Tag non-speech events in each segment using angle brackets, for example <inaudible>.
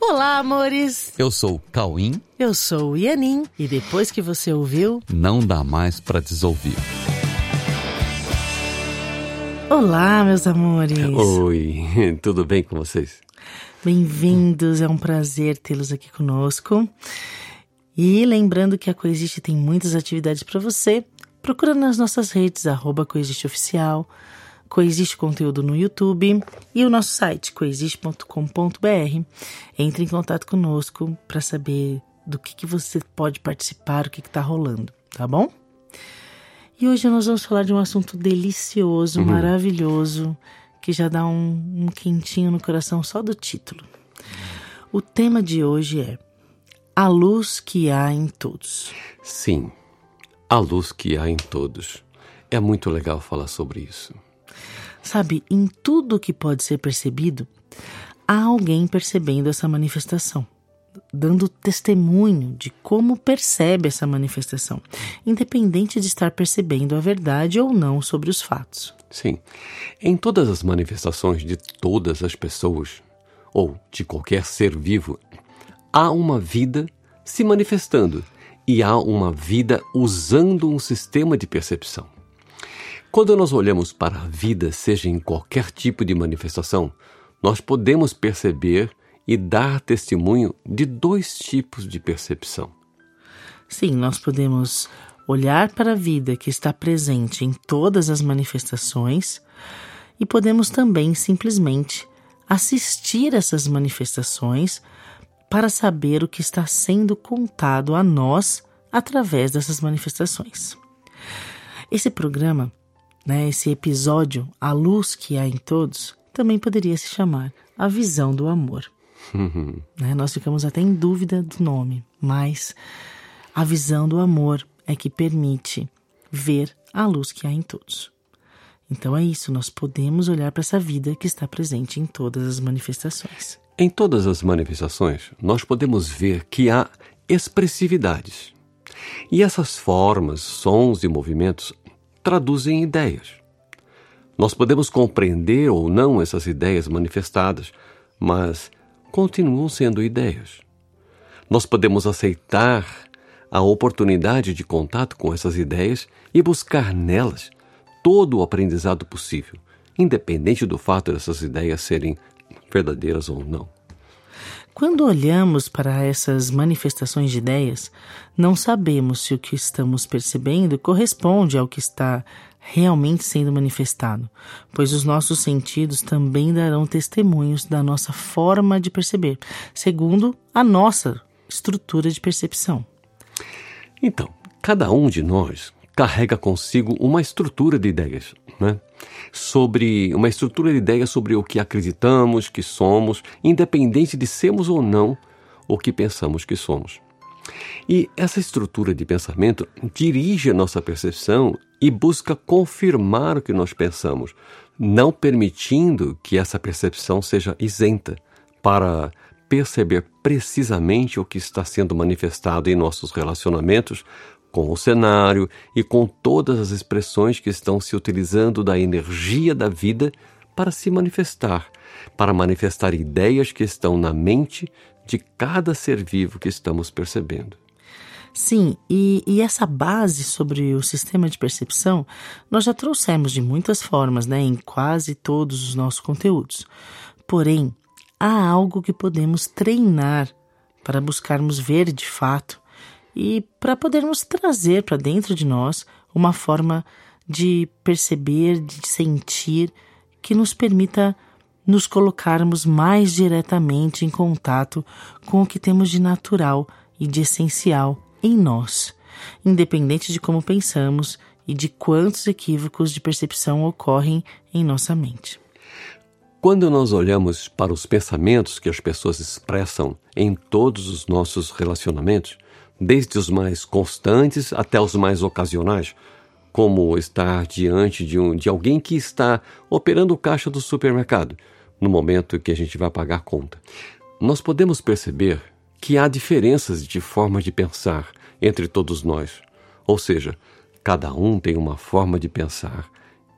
Olá, amores! Eu sou o Cauim. Eu sou o Ianin. E depois que você ouviu, Não dá mais pra desouvir. olá, meus amores! Oi, <laughs> tudo bem com vocês? Bem-vindos, é um prazer tê-los aqui conosco. E lembrando que a Coexiste tem muitas atividades para você. Procura nas nossas redes, arroba Coexiste Oficial, Coexiste Conteúdo no YouTube e o nosso site, coexiste.com.br. Entre em contato conosco para saber do que, que você pode participar, o que está rolando, tá bom? E hoje nós vamos falar de um assunto delicioso, maravilhoso, que já dá um, um quentinho no coração só do título. O tema de hoje é A Luz que Há em Todos. Sim, a luz que há em todos. É muito legal falar sobre isso. Sabe, em tudo que pode ser percebido, há alguém percebendo essa manifestação, dando testemunho de como percebe essa manifestação, independente de estar percebendo a verdade ou não sobre os fatos. Sim, em todas as manifestações de todas as pessoas, ou de qualquer ser vivo, há uma vida se manifestando e há uma vida usando um sistema de percepção. Quando nós olhamos para a vida, seja em qualquer tipo de manifestação, nós podemos perceber e dar testemunho de dois tipos de percepção. Sim, nós podemos olhar para a vida que está presente em todas as manifestações e podemos também simplesmente assistir essas manifestações para saber o que está sendo contado a nós através dessas manifestações. Esse programa, né, esse episódio, A Luz que há em Todos, também poderia se chamar A Visão do Amor. Né, Nós ficamos até em dúvida do nome, mas a visão do amor é que permite ver a luz que há em todos. Então é isso, nós podemos olhar para essa vida que está presente em todas as manifestações. Em todas as manifestações, nós podemos ver que há expressividades. E essas formas, sons e movimentos traduzem ideias. Nós podemos compreender ou não essas ideias manifestadas, mas continuam sendo ideias. Nós podemos aceitar a oportunidade de contato com essas ideias e buscar nelas todo o aprendizado possível, independente do fato dessas ideias serem verdadeiras ou não. Quando olhamos para essas manifestações de ideias, não sabemos se o que estamos percebendo corresponde ao que está realmente sendo manifestado, pois os nossos sentidos também darão testemunhos da nossa forma de perceber, segundo a nossa estrutura de percepção. Então, cada um de nós carrega consigo uma estrutura de ideias, né? Sobre uma estrutura de ideias sobre o que acreditamos que somos, independente de sermos ou não o que pensamos que somos. E essa estrutura de pensamento dirige a nossa percepção e busca confirmar o que nós pensamos, não permitindo que essa percepção seja isenta para perceber precisamente o que está sendo manifestado em nossos relacionamentos com o cenário e com todas as expressões que estão se utilizando da energia da vida para se manifestar, para manifestar ideias que estão na mente de cada ser vivo que estamos percebendo. Sim, e, e essa base sobre o sistema de percepção nós já trouxemos de muitas formas, né, em quase todos os nossos conteúdos. Porém, há algo que podemos treinar para buscarmos ver de fato e para podermos trazer para dentro de nós uma forma de perceber, de sentir, que nos permita nos colocarmos mais diretamente em contato com o que temos de natural e de essencial em nós, independente de como pensamos e de quantos equívocos de percepção ocorrem em nossa mente. Quando nós olhamos para os pensamentos que as pessoas expressam em todos os nossos relacionamentos, desde os mais constantes até os mais ocasionais, como estar diante de, um, de alguém que está operando o caixa do supermercado no momento que a gente vai pagar conta. Nós podemos perceber que há diferenças de forma de pensar entre todos nós, ou seja, cada um tem uma forma de pensar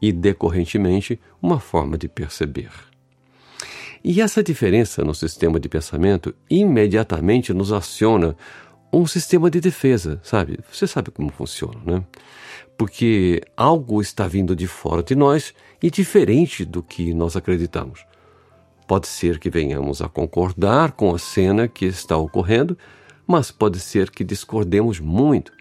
e, decorrentemente, uma forma de perceber. E essa diferença no sistema de pensamento imediatamente nos aciona um sistema de defesa, sabe? Você sabe como funciona, né? Porque algo está vindo de fora de nós e diferente do que nós acreditamos. Pode ser que venhamos a concordar com a cena que está ocorrendo, mas pode ser que discordemos muito.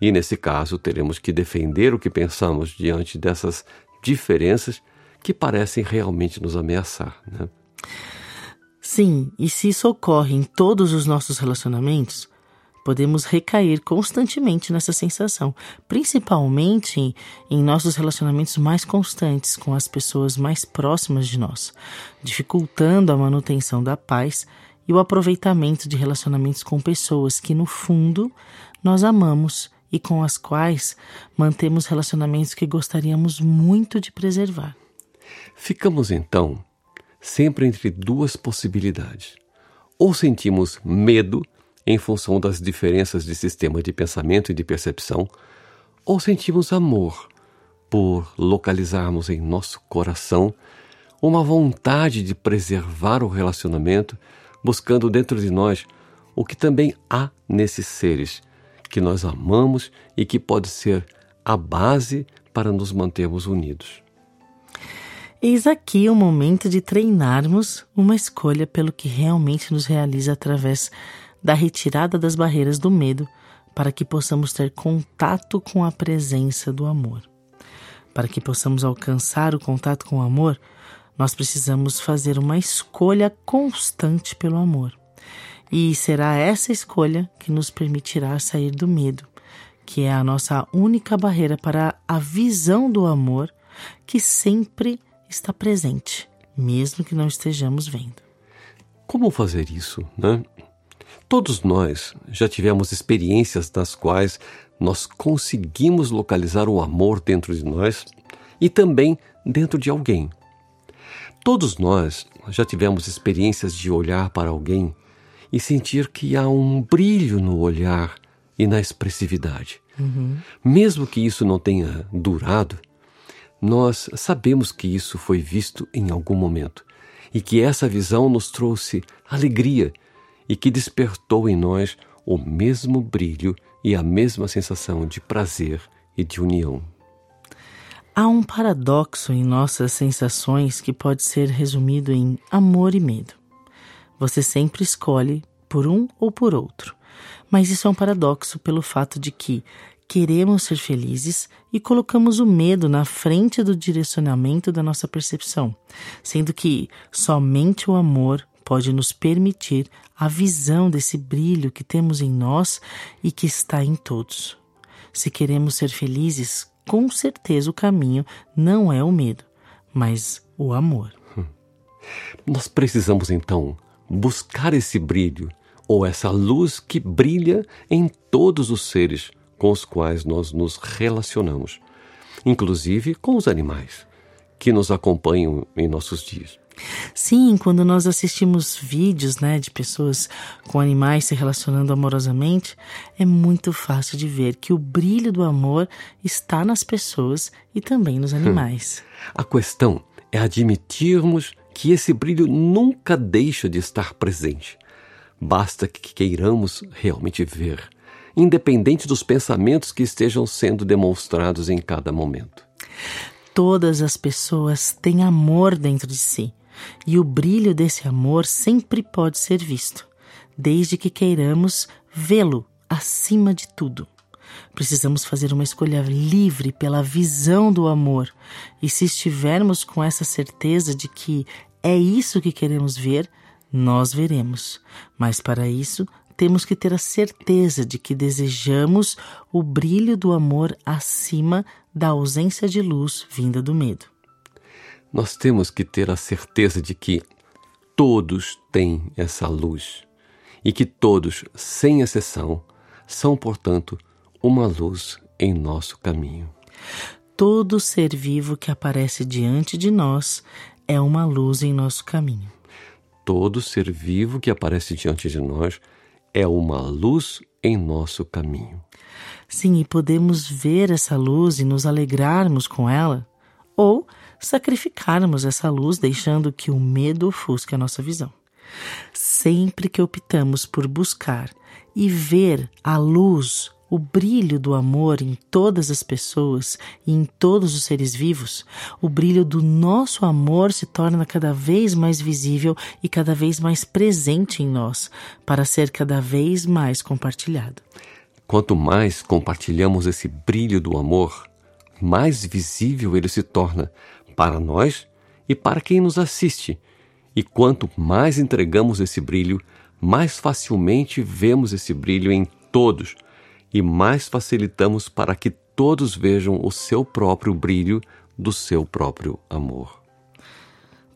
E nesse caso, teremos que defender o que pensamos diante dessas diferenças que parecem realmente nos ameaçar. Né? Sim, e se isso ocorre em todos os nossos relacionamentos, podemos recair constantemente nessa sensação, principalmente em nossos relacionamentos mais constantes com as pessoas mais próximas de nós, dificultando a manutenção da paz e o aproveitamento de relacionamentos com pessoas que, no fundo, nós amamos e com as quais mantemos relacionamentos que gostaríamos muito de preservar. Ficamos então sempre entre duas possibilidades. Ou sentimos medo em função das diferenças de sistema de pensamento e de percepção, ou sentimos amor por localizarmos em nosso coração uma vontade de preservar o relacionamento, buscando dentro de nós o que também há nesses seres que nós amamos e que pode ser a base para nos mantermos unidos. Eis aqui o momento de treinarmos uma escolha pelo que realmente nos realiza através da retirada das barreiras do medo, para que possamos ter contato com a presença do amor. Para que possamos alcançar o contato com o amor, nós precisamos fazer uma escolha constante pelo amor. E será essa escolha que nos permitirá sair do medo, que é a nossa única barreira para a visão do amor que sempre está presente, mesmo que não estejamos vendo. Como fazer isso, né? Todos nós já tivemos experiências das quais nós conseguimos localizar o amor dentro de nós e também dentro de alguém. Todos nós já tivemos experiências de olhar para alguém e sentir que há um brilho no olhar e na expressividade. Uhum. Mesmo que isso não tenha durado, nós sabemos que isso foi visto em algum momento e que essa visão nos trouxe alegria e que despertou em nós o mesmo brilho e a mesma sensação de prazer e de união. Há um paradoxo em nossas sensações que pode ser resumido em amor e medo. Você sempre escolhe por um ou por outro. Mas isso é um paradoxo pelo fato de que queremos ser felizes e colocamos o medo na frente do direcionamento da nossa percepção, sendo que somente o amor pode nos permitir a visão desse brilho que temos em nós e que está em todos. Se queremos ser felizes, com certeza o caminho não é o medo, mas o amor. Nós precisamos então buscar esse brilho ou essa luz que brilha em todos os seres com os quais nós nos relacionamos, inclusive com os animais que nos acompanham em nossos dias. Sim, quando nós assistimos vídeos né, de pessoas com animais se relacionando amorosamente, é muito fácil de ver que o brilho do amor está nas pessoas e também nos hum. animais. Hum. A questão é admitirmos que esse brilho nunca deixa de estar presente. Basta que queiramos realmente ver, independente dos pensamentos que estejam sendo demonstrados em cada momento. Todas as pessoas têm amor dentro de si e o brilho desse amor sempre pode ser visto, desde que queiramos vê-lo acima de tudo. Precisamos fazer uma escolha livre pela visão do amor, e se estivermos com essa certeza de que é isso que queremos ver, nós veremos. Mas para isso, temos que ter a certeza de que desejamos o brilho do amor acima da ausência de luz vinda do medo nós temos que ter a certeza de que todos têm essa luz e que todos, sem exceção, são, portanto, uma luz em nosso caminho. Todo ser vivo que aparece diante de nós é uma luz em nosso caminho. Todo ser vivo que aparece diante de nós é uma luz em nosso caminho. Sim, e podemos ver essa luz e nos alegrarmos com ela, ou sacrificarmos essa luz, deixando que o medo ofusque a nossa visão. Sempre que optamos por buscar e ver a luz, o brilho do amor em todas as pessoas e em todos os seres vivos, o brilho do nosso amor se torna cada vez mais visível e cada vez mais presente em nós, para ser cada vez mais compartilhado. Quanto mais compartilhamos esse brilho do amor, mais visível ele se torna para nós e para quem nos assiste. E quanto mais entregamos esse brilho, mais facilmente vemos esse brilho em todos e mais facilitamos para que todos vejam o seu próprio brilho do seu próprio amor.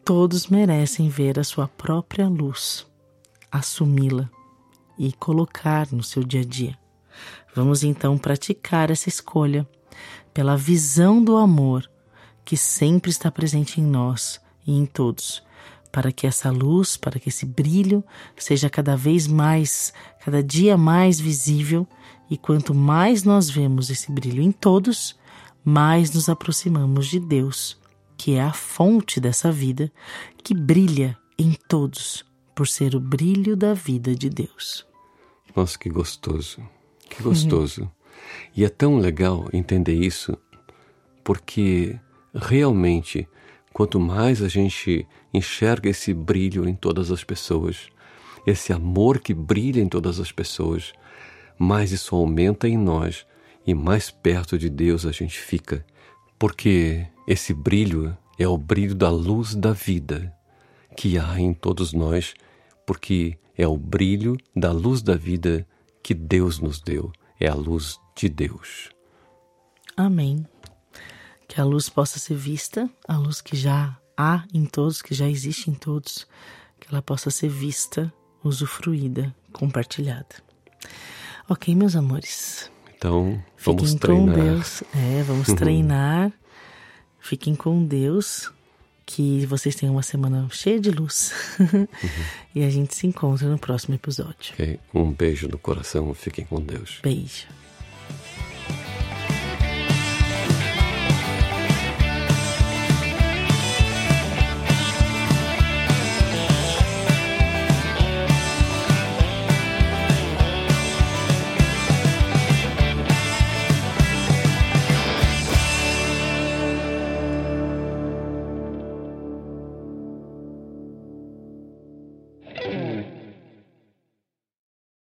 Todos merecem ver a sua própria luz, assumi-la e colocar no seu dia a dia. Vamos então praticar essa escolha pela visão do amor que sempre está presente em nós e em todos, para que essa luz, para que esse brilho seja cada vez mais, cada dia mais visível, e quanto mais nós vemos esse brilho em todos, mais nos aproximamos de Deus, que é a fonte dessa vida, que brilha em todos, por ser o brilho da vida de Deus. Nossa, que gostoso! Que gostoso. E é tão legal entender isso, porque realmente, quanto mais a gente enxerga esse brilho em todas as pessoas, esse amor que brilha em todas as pessoas, mais isso aumenta em nós e mais perto de Deus a gente fica, porque esse brilho é o brilho da luz da vida que há em todos nós, porque é o brilho da luz da vida que Deus nos deu, é a luz de Deus. Amém. Que a luz possa ser vista, a luz que já há em todos, que já existe em todos, que ela possa ser vista, usufruída, compartilhada. Ok, meus amores. Então, vamos Fiquem treinar. com Deus. É, vamos <laughs> treinar. Fiquem com Deus. Que vocês tenham uma semana cheia de luz. <laughs> e a gente se encontra no próximo episódio. Ok? Um beijo no coração, fiquem com Deus. Beijo.